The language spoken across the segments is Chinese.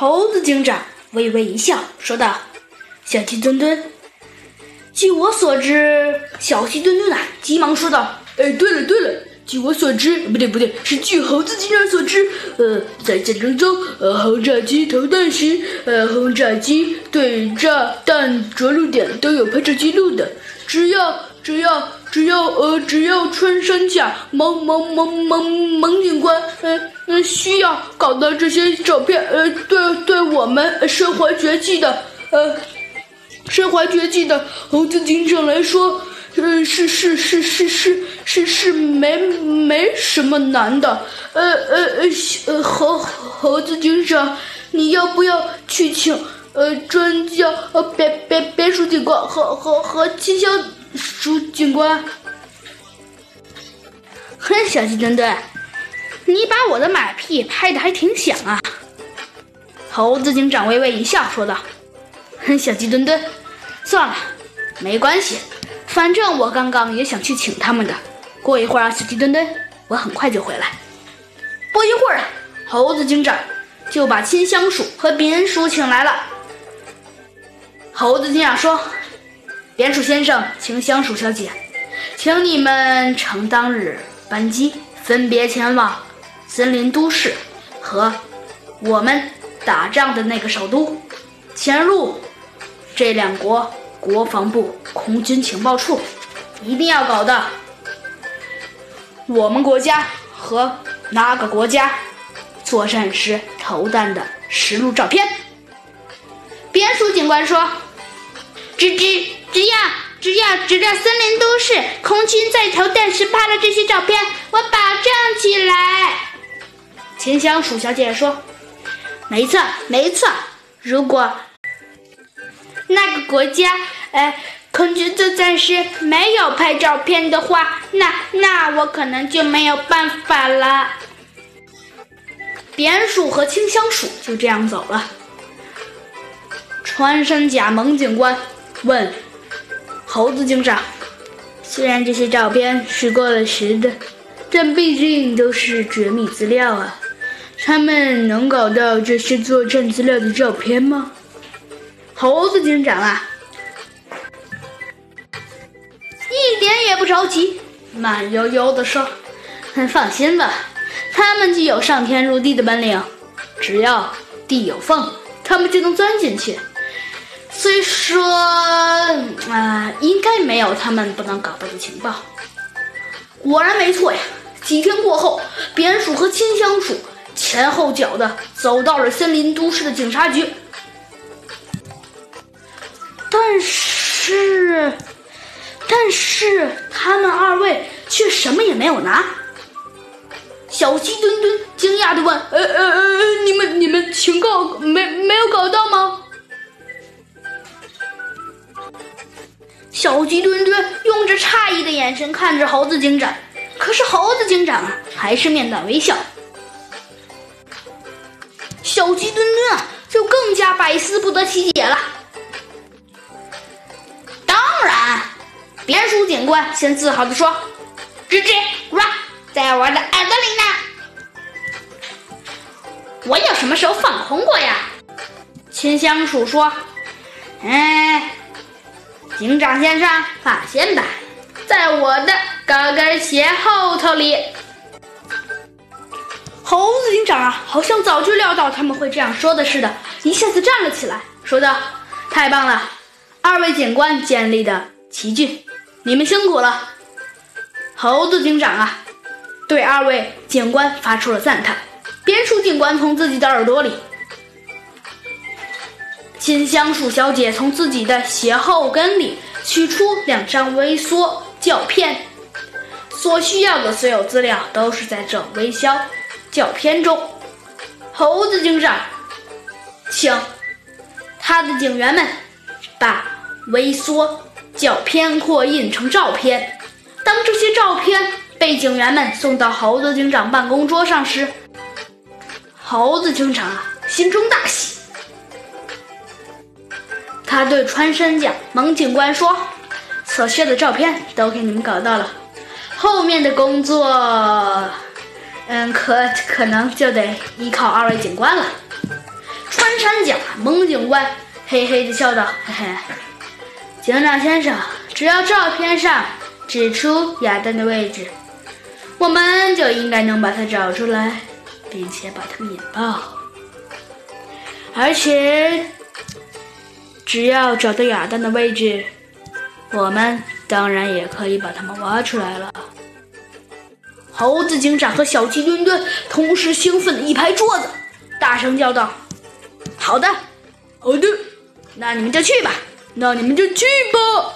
猴子警长微微一笑，说道：“小鸡墩墩，据我所知，小鸡墩墩啊，急忙说道：‘哎，对了对了，据我所知，不对不对，是据猴子警长所知，呃，在战争中，呃，轰炸机投弹时，呃，轰炸机对炸弹着陆点都有拍照记录的，只要只要只要呃，只要穿山甲蒙蒙蒙蒙蒙警官，呃。’”呃，需要搞到这些照片，呃，对，对我们身怀绝技的，呃，身怀绝技的猴子警长来说，呃，是是是是是是是没没什么难的，呃呃呃，猴猴子警长，你要不要去请呃专家呃别别别墅警官和和和气象署警官？哼，小鸡墩墩。你把我的马屁拍的还挺响啊！猴子警长微微一笑，说道：“哼，小鸡墩墩，算了，没关系，反正我刚刚也想去请他们的。过一会儿啊，小鸡墩墩，我很快就回来。”不一会儿，猴子警长就把金香鼠和扁鼠请来了。猴子警长说：“扁鼠先生，请香鼠小姐，请你们乘当日班机，分别前往。”森林都市和我们打仗的那个首都，潜入这两国国防部空军情报处，一定要搞到我们国家和哪个国家作战时投弹的实录照片。边鼠警官说：“只只只要只要只要森林都市空军在投弹时拍了这些照片，我保证起来。”秦香鼠小姐说：“没错，没错。如果那个国家，呃，空军作战时没有拍照片的话，那那我可能就没有办法了。”扁鼠和清香鼠就这样走了。穿山甲蒙警官问猴子警长：“虽然这些照片是过了时的，但毕竟都是绝密资料啊。”他们能搞到这些作战资料的照片吗？猴子警长啊，一点也不着急，慢悠悠地说：“放心吧，他们具有上天入地的本领，只要地有缝，他们就能钻进去。虽说，啊，应该没有他们不能搞到的情报。”果然没错呀！几天过后，扁鼠和清香鼠。前后脚的走到了森林都市的警察局，但是，但是他们二位却什么也没有拿。小鸡墩墩惊讶的问：“呃呃呃，你们你们情报没没有搞到吗？”小鸡墩墩用着诧异的眼神看着猴子警长，可是猴子警长，还是面带微笑。小鸡墩墩，就更加百思不得其解了。当然，扁鼠警官先自豪地说：“吱吱哇，在我的耳朵里呢。我有什么时候放空过呀？”清香鼠说：“哎，警长先生，放心吧，在我的高跟鞋后头里。”猴子警长啊，好像早就料到他们会这样说的似的，一下子站了起来，说道：“太棒了，二位警官建立的奇迹，你们辛苦了。”猴子警长啊，对二位警官发出了赞叹。边鼠警官从自己的耳朵里，金香鼠小姐从自己的鞋后跟里取出两张微缩胶片，所需要的所有资料都是在这微消。照片中，猴子警长请他的警员们把微缩照片扩印成照片。当这些照片被警员们送到猴子警长办公桌上时，猴子警长啊心中大喜。他对穿山甲蒙警官说：“所需的照片都给你们搞到了，后面的工作……”嗯，可可能就得依靠二位警官了。穿山甲蒙警官嘿嘿地笑道：“嘿嘿，警长先生，只要照片上指出亚当的位置，我们就应该能把他找出来，并且把他引爆。而且，只要找到亚当的位置，我们当然也可以把他们挖出来了。”猴子警长和小鸡墩墩同时兴奋的一拍桌子，大声叫道：“好的，好的，那你们就去吧，那你们就去吧。”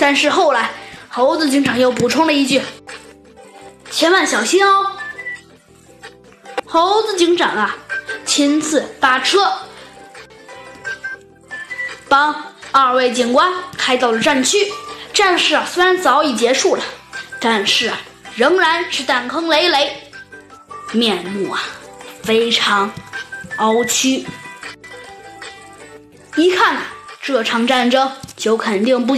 但是后来，猴子警长又补充了一句：“千万小心哦！”猴子警长啊，亲自把车帮二位警官开到了战区。战事啊，虽然早已结束了，但是啊，仍然是弹坑累累，面目啊非常凹曲。一看这场战争就肯定不。